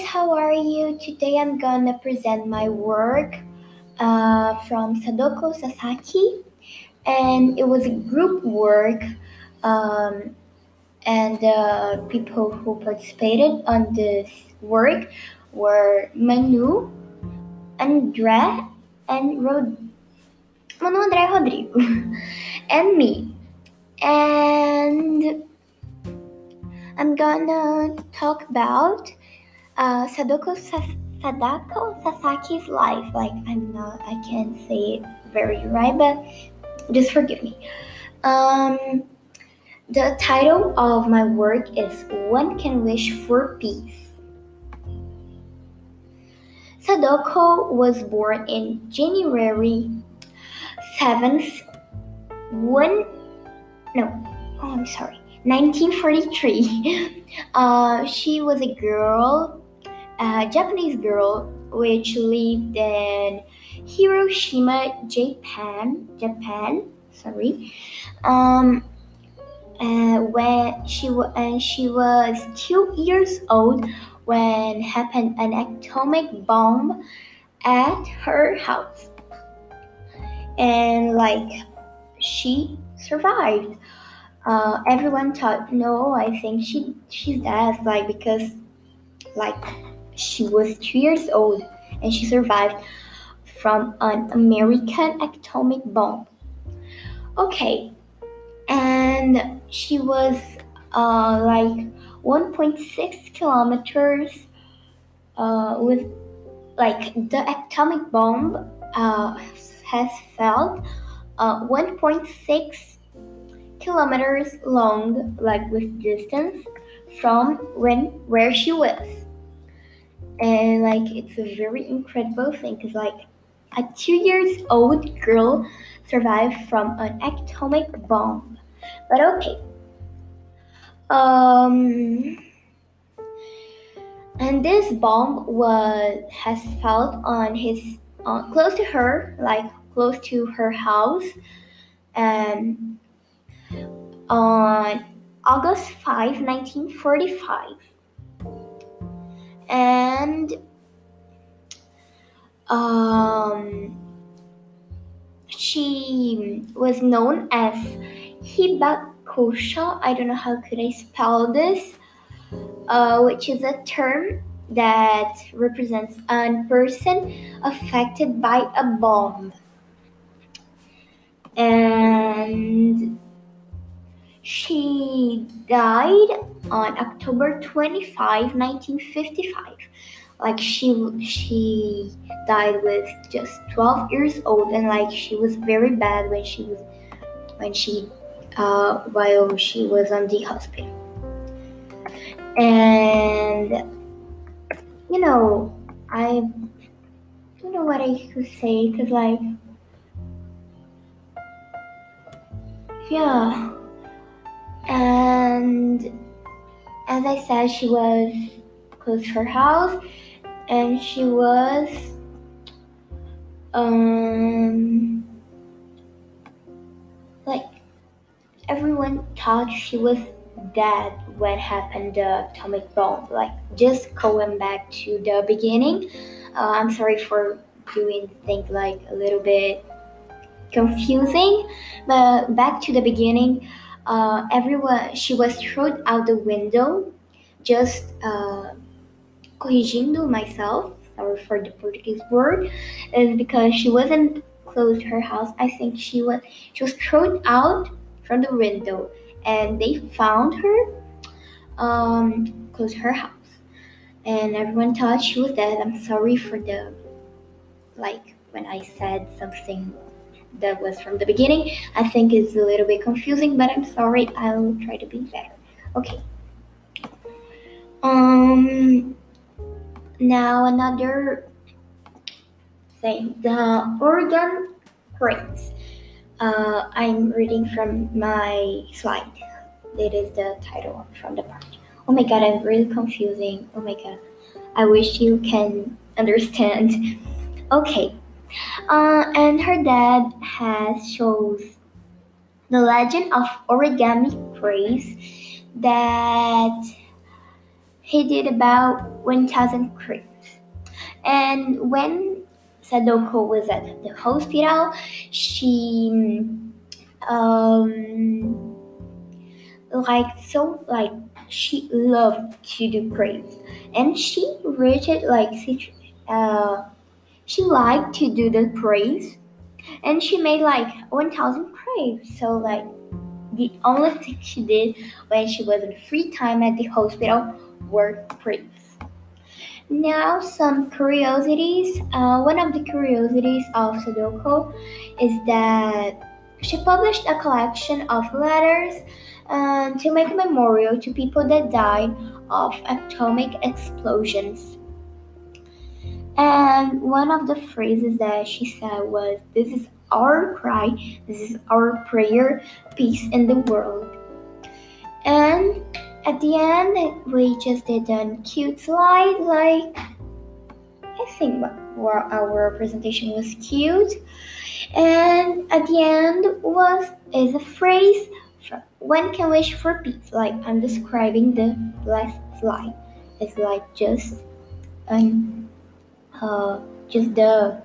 how are you? Today I'm gonna present my work uh, from Sadako Sasaki, and it was a group work. Um, and the people who participated on this work were Manu, André, and Rod- Manu, André, Rodrigo, and me. And I'm gonna talk about uh, Sadako Sadako Sasaki's life. Like I'm not, I can't say it very right, but just forgive me. Um, the title of my work is One Can Wish for Peace. Sadako was born in January 7th, one, no, oh, I'm sorry, 1943. Uh, she was a girl, a Japanese girl, which lived in Hiroshima, Japan, Japan, sorry. Um, uh, when she wa- and she was two years old when happened an atomic bomb at her house and like she survived uh, everyone thought no i think she she's dead like because like she was two years old and she survived from an american atomic bomb. Okay and she was uh, like 1.6 kilometers uh, with like the atomic bomb uh, has felt uh, 1.6 kilometers long like with distance from when where she was and like it's a very incredible thing because like a two years old girl survived from an atomic bomb. But okay. Um and this bomb was has fell on his uh, close to her like close to her house. And on august 5 1945 and um she was known as Hibakusha. I don't know how could I spell this, uh, which is a term that represents a person affected by a bomb. And she died on October 25, 1955. Like she she died with just 12 years old and like she was very bad when she was when she uh, while she was on the hospital and you know i don't know what i could say because like yeah and as i said she was close to her house and she was um like everyone thought she was dead when happened the atomic bomb like just going back to the beginning. Uh, i'm sorry for doing things like a little bit confusing but back to the beginning uh, everyone she was thrown out the window just uh, corrigindo myself sorry for the portuguese word is because she wasn't close to her house i think she was she was thrown out from the window and they found her um, close to her house. And everyone thought she was dead. I'm sorry for the like when i said something that was from the beginning i think it's a little bit confusing but i'm sorry i'll try to be better okay um now another thing the organ prince uh, I'm reading from my slide. That is the title from the part. Oh my god, I'm really confusing. Oh my god. I wish you can understand. Okay. Uh, and her dad has shows the legend of origami craze that he did about 1,000 creeps. And when Sadako was at the hospital, she um like so like she loved to do crepes and she reached like uh she liked to do the crepes and she made like 1000 crepes so like the only thing she did when she was in free time at the hospital were crepes now some curiosities. Uh, one of the curiosities of sadoko is that she published a collection of letters um, to make a memorial to people that died of atomic explosions. And one of the phrases that she said was, This is our cry, this is our prayer, peace in the world. And at the end, we just did a cute slide, like, I think our presentation was cute. And at the end was is a phrase one can wish for peace. Like I'm describing the last slide. It's like just um uh just the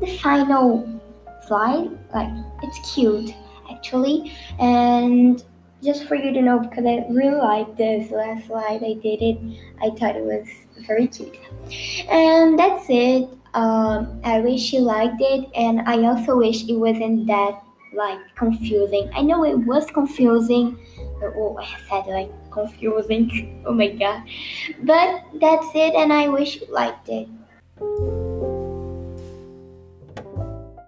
the final slide. Like it's cute actually and just for you to know because I really like this last slide I did it I thought it was very cute and that's it um, I wish you liked it and I also wish it wasn't that like confusing. I know it was confusing. Oh I said like confusing. Oh my god. But that's it and I wish you liked it